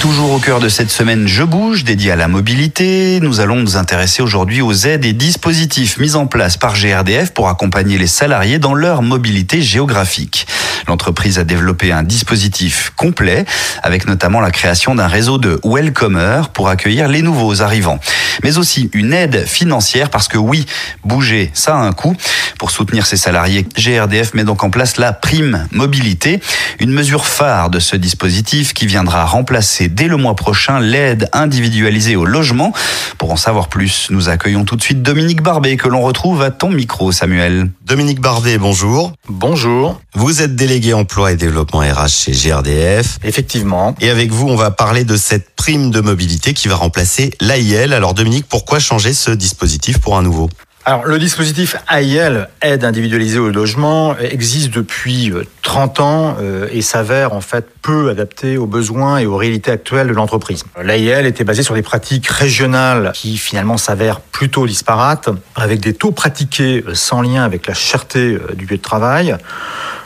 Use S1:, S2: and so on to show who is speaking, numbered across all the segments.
S1: Toujours au cœur de cette semaine Je bouge, dédiée à la mobilité, nous allons nous intéresser aujourd'hui aux aides et dispositifs mis en place par GRDF pour accompagner les salariés dans leur mobilité géographique. L'entreprise a développé un dispositif complet, avec notamment la création d'un réseau de welcomers pour accueillir les nouveaux arrivants. Mais aussi une aide financière, parce que oui, bouger, ça a un coût. Pour soutenir ses salariés, GRDF met donc en place la prime mobilité, une mesure phare de ce dispositif qui viendra remplacer dès le mois prochain l'aide individualisée au logement. Pour en savoir plus, nous accueillons tout de suite Dominique Barbet que l'on retrouve à ton micro, Samuel.
S2: Dominique Barbet, bonjour.
S3: Bonjour.
S2: Vous êtes délégué emploi et développement RH chez GRDF.
S3: Effectivement.
S2: Et avec vous, on va parler de cette prime de mobilité qui va remplacer l'AIL. Alors Dominique, pourquoi changer ce dispositif pour un nouveau?
S3: Alors, le dispositif AIL, aide individualisée au logement, existe depuis 30 euh, ans euh, et s'avère en fait peu adapté aux besoins et aux réalités actuelles de l'entreprise. L'AIL était basé sur des pratiques régionales qui finalement s'avèrent plutôt disparates, avec des taux pratiqués sans lien avec la cherté euh, du lieu de travail.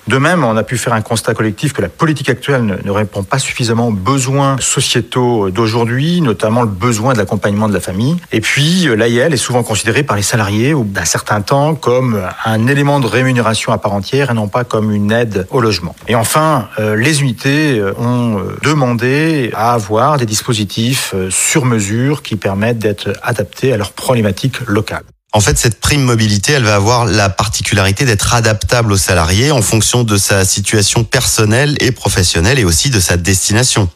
S3: De même, on a pu faire un constat collectif que la politique actuelle ne, répond pas suffisamment aux besoins sociétaux d'aujourd'hui, notamment le besoin de l'accompagnement de la famille. Et puis, l'AIL est souvent considérée par les salariés au d'un certain temps comme un élément de rémunération à part entière et non pas comme une aide au logement. Et enfin, euh, les unités euh, ont euh, demandé à avoir des dispositifs sur mesure qui permettent d'être adaptés à leurs problématiques locales.
S2: En fait, cette prime mobilité, elle va avoir la particularité d'être adaptable au salarié en fonction de sa situation personnelle et professionnelle et aussi de sa destination.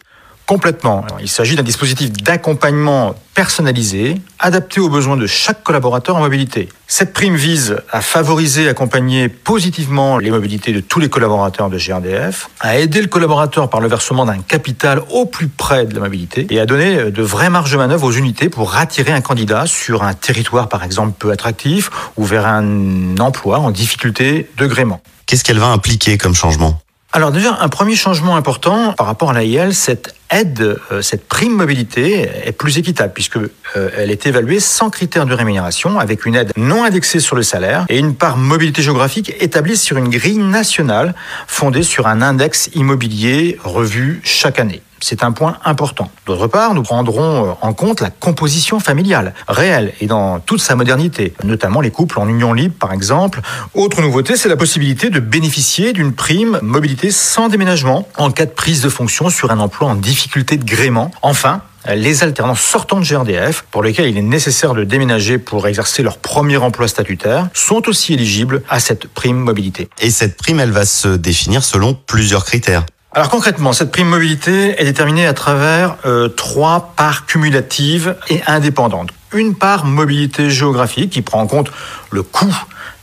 S3: Complètement. Il s'agit d'un dispositif d'accompagnement personnalisé, adapté aux besoins de chaque collaborateur en mobilité. Cette prime vise à favoriser et accompagner positivement les mobilités de tous les collaborateurs de GRDF, à aider le collaborateur par le versement d'un capital au plus près de la mobilité et à donner de vraies marges de manœuvre aux unités pour attirer un candidat sur un territoire par exemple peu attractif ou vers un emploi en difficulté de gréement.
S2: Qu'est-ce qu'elle va impliquer comme changement?
S3: Alors déjà, un premier changement important par rapport à l'AIL, cette aide, euh, cette prime mobilité est plus équitable puisque euh, elle est évaluée sans critères de rémunération avec une aide non indexée sur le salaire et une part mobilité géographique établie sur une grille nationale fondée sur un index immobilier revu chaque année. C'est un point important. D'autre part, nous prendrons euh, en compte la composition familiale, réelle et dans toute sa modernité, notamment les couples en union libre par exemple. Autre nouveauté, c'est la possibilité de bénéficier d'une prime mobilité sans déménagement en cas de prise de fonction sur un emploi en difficulté de gréement. Enfin, les alternants sortant de GRDF, pour lesquels il est nécessaire de déménager pour exercer leur premier emploi statutaire, sont aussi éligibles à cette prime mobilité.
S2: Et cette prime, elle va se définir selon plusieurs critères.
S3: Alors concrètement, cette prime mobilité est déterminée à travers euh, trois parts cumulatives et indépendantes. Une part mobilité géographique qui prend en compte le coût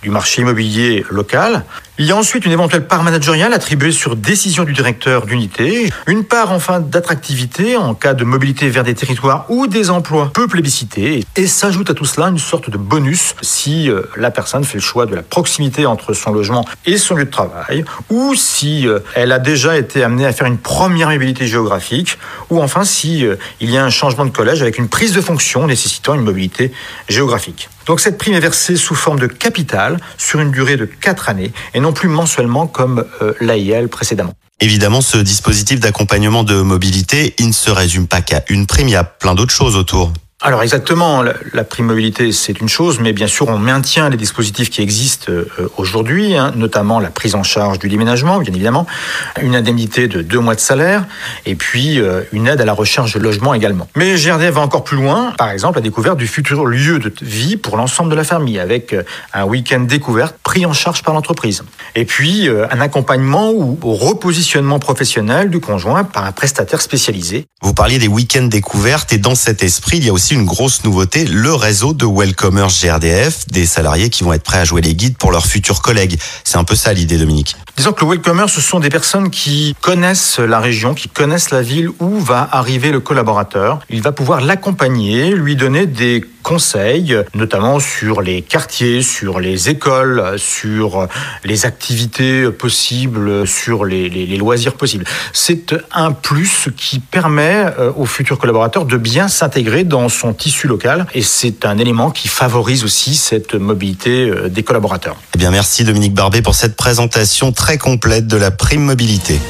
S3: du marché immobilier local. Il y a ensuite une éventuelle part managériale attribuée sur décision du directeur d'unité, une part enfin d'attractivité en cas de mobilité vers des territoires ou des emplois peu plébiscités, et s'ajoute à tout cela une sorte de bonus si euh, la personne fait le choix de la proximité entre son logement et son lieu de travail, ou si euh, elle a déjà été amenée à faire une première mobilité géographique, ou enfin si euh, il y a un changement de collège avec une prise de fonction nécessitant une mobilité géographique. Donc cette prime est versée sous forme de capital sur une durée de 4 années et non plus mensuellement comme euh, l'AIL précédemment.
S2: Évidemment, ce dispositif d'accompagnement de mobilité, il ne se résume pas qu'à une prime, il y a plein d'autres choses autour
S3: alors exactement, la, prime mobilité c'est une chose, mais bien sûr on maintient les dispositifs qui existent euh, aujourd'hui, hein, notamment la prise en charge du déménagement, bien évidemment, une indemnité de deux mois de salaire, et puis euh, une aide à la recherche de logement également. Mais GRDF va encore plus loin, par exemple la découverte du futur lieu de vie pour l'ensemble de la famille, avec euh, un week-end découverte pris en charge par l'entreprise. Et puis un accompagnement ou au repositionnement professionnel du conjoint par un prestataire spécialisé.
S2: Vous parliez des week-ends découvertes, et dans cet esprit, il y a aussi une grosse nouveauté, le réseau de Welcomers GRDF, des salariés qui vont être prêts à jouer les guides pour leurs futurs collègues. C'est un peu ça l'idée, Dominique.
S3: Disons que le Welcomer, ce sont des personnes qui connaissent la région, qui connaissent la ville où va arriver le collaborateur. Il va pouvoir l'accompagner, lui donner des conseils, notamment sur les quartiers, sur les écoles, sur les activités possibles, sur les, loisirs possibles. C'est un plus qui permet euh, aux futurs collaborateurs de bien s'intégrer dans son tissu local et c'est un élément qui favorise aussi cette mobilité euh, des collaborateurs.
S2: Eh bien, merci Dominique Barbet pour cette présentation très complète de la prime mobilité.